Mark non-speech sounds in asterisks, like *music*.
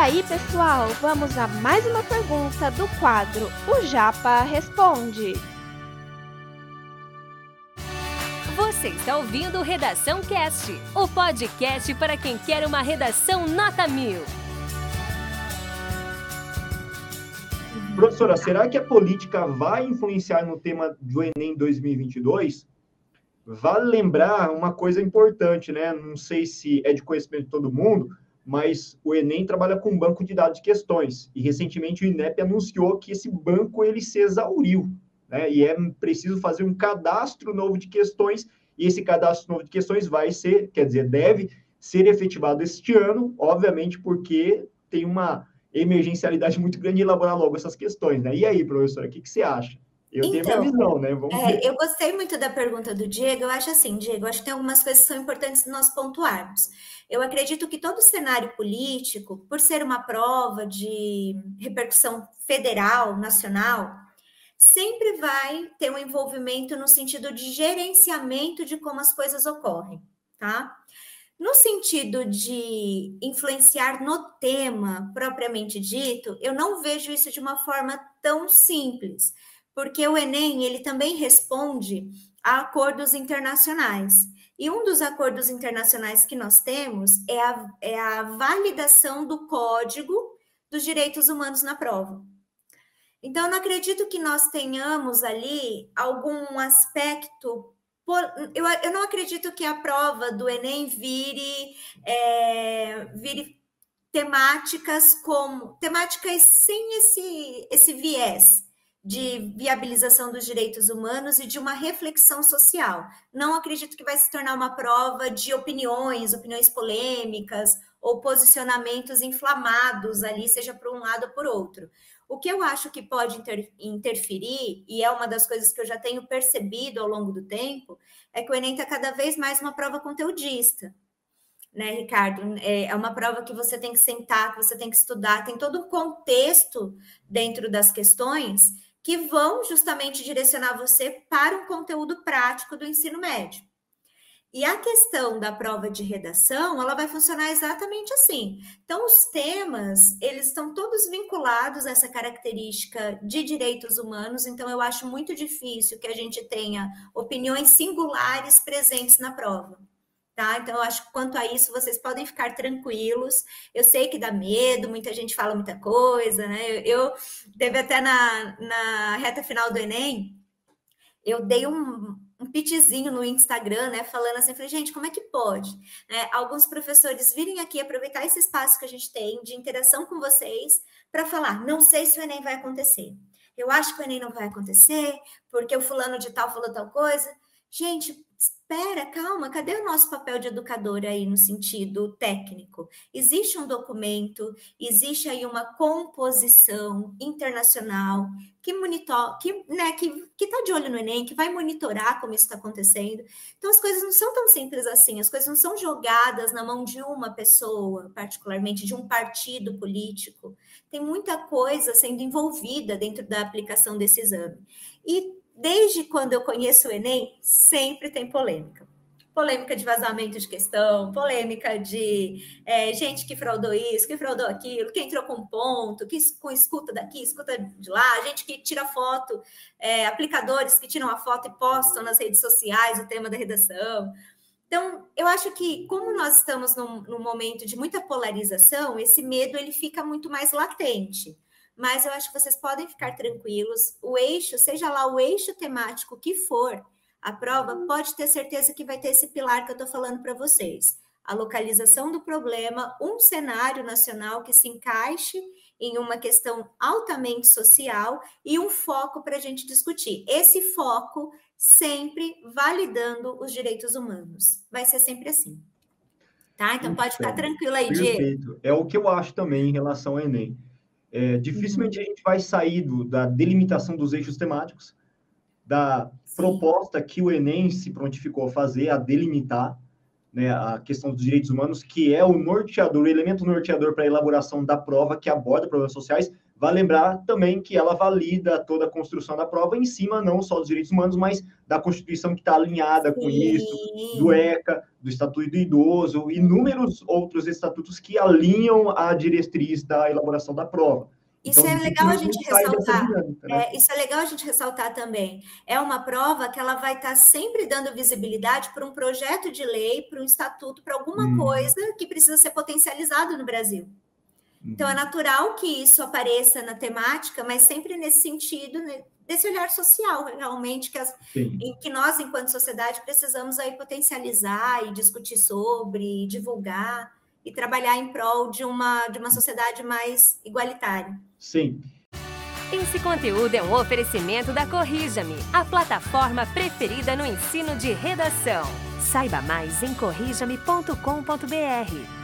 aí, pessoal, vamos a mais uma pergunta do quadro O Japa Responde. Você está ouvindo Redação Cast, o podcast para quem quer uma redação nota mil. Professora, será que a política vai influenciar no tema do Enem 2022? Vale lembrar uma coisa importante, né? Não sei se é de conhecimento de todo mundo, mas o Enem trabalha com um banco de dados de questões. E recentemente o INEP anunciou que esse banco ele se exauriu, né? E é preciso fazer um cadastro novo de questões, e esse cadastro novo de questões vai ser, quer dizer, deve ser efetivado este ano, obviamente, porque tem uma emergencialidade *laughs* muito grande em elaborar logo essas questões, né? E aí, professora, o que, que você acha? Eu então, tenho minha então, visão, né? Vamos é, eu gostei muito da pergunta do Diego. Eu acho assim, Diego, acho que tem algumas coisas que são importantes nós pontuarmos. Eu acredito que todo cenário político, por ser uma prova de repercussão federal, nacional, sempre vai ter um envolvimento no sentido de gerenciamento de como as coisas ocorrem, tá? No sentido de influenciar no tema propriamente dito, eu não vejo isso de uma forma tão simples, porque o Enem ele também responde a acordos internacionais. E um dos acordos internacionais que nós temos é a, é a validação do Código dos Direitos Humanos na prova. Então, não acredito que nós tenhamos ali algum aspecto eu, eu não acredito que a prova do Enem vire, é, vire temáticas como temáticas sem esse, esse viés de viabilização dos direitos humanos e de uma reflexão social. Não acredito que vai se tornar uma prova de opiniões, opiniões polêmicas ou posicionamentos inflamados ali, seja por um lado ou por outro. O que eu acho que pode inter, interferir, e é uma das coisas que eu já tenho percebido ao longo do tempo, é que o Enem está cada vez mais uma prova conteudista. Né, Ricardo? É, é uma prova que você tem que sentar, que você tem que estudar, tem todo um contexto dentro das questões que vão justamente direcionar você para um conteúdo prático do ensino médio. E a questão da prova de redação, ela vai funcionar exatamente assim. Então, os temas, eles estão todos vinculados a essa característica de direitos humanos, então eu acho muito difícil que a gente tenha opiniões singulares presentes na prova. Tá? Então, eu acho que quanto a isso, vocês podem ficar tranquilos. Eu sei que dá medo, muita gente fala muita coisa, né? Eu, teve até na, na reta final do Enem, eu dei um, um no Instagram, né, falando assim, falei, gente, como é que pode? É, alguns professores virem aqui aproveitar esse espaço que a gente tem de interação com vocês para falar, não sei se o Enem vai acontecer. Eu acho que o Enem não vai acontecer, porque o fulano de tal falou tal coisa. Gente, espera, calma, cadê o nosso papel de educador aí no sentido técnico? Existe um documento, existe aí uma composição internacional que monitor, que né, que está de olho no Enem, que vai monitorar como isso está acontecendo. Então as coisas não são tão simples assim, as coisas não são jogadas na mão de uma pessoa, particularmente de um partido político. Tem muita coisa sendo envolvida dentro da aplicação desse exame. E desde quando eu conheço o Enem, sempre tem polêmica. Polêmica de vazamento de questão, polêmica de é, gente que fraudou isso, que fraudou aquilo, que entrou com ponto, que com escuta daqui, escuta de lá, gente que tira foto, é, aplicadores que tiram a foto e postam nas redes sociais o tema da redação. Então, eu acho que, como nós estamos num, num momento de muita polarização, esse medo ele fica muito mais latente mas eu acho que vocês podem ficar tranquilos. O eixo, seja lá o eixo temático que for, a prova pode ter certeza que vai ter esse pilar que eu estou falando para vocês. A localização do problema, um cenário nacional que se encaixe em uma questão altamente social e um foco para a gente discutir. Esse foco sempre validando os direitos humanos. Vai ser sempre assim. Tá? Então pode ficar tranquilo aí, Diego. É o que eu acho também em relação ao Enem. É, dificilmente uhum. a gente vai sair do, da delimitação dos eixos temáticos, da Sim. proposta que o Enem se prontificou a fazer, a delimitar né, a questão dos direitos humanos, que é o norteador, o elemento norteador para a elaboração da prova que aborda problemas sociais, Vale lembrar também que ela valida toda a construção da prova em cima não só dos direitos humanos, mas da Constituição que está alinhada com Sim. isso, do ECA, do Estatuto do Idoso, inúmeros outros estatutos que alinham a diretriz da elaboração da prova. Isso então, é legal a gente ressaltar. Dinâmica, né? é, isso é legal a gente ressaltar também. É uma prova que ela vai estar sempre dando visibilidade para um projeto de lei, para um estatuto, para alguma hum. coisa que precisa ser potencializado no Brasil. Então, é uhum. natural que isso apareça na temática, mas sempre nesse sentido, né, desse olhar social, realmente, que, as, em que nós, enquanto sociedade, precisamos aí potencializar e discutir sobre, divulgar e trabalhar em prol de uma, de uma sociedade mais igualitária. Sim. Esse conteúdo é um oferecimento da Corrija-me, a plataforma preferida no ensino de redação. Saiba mais em corrijame.com.br.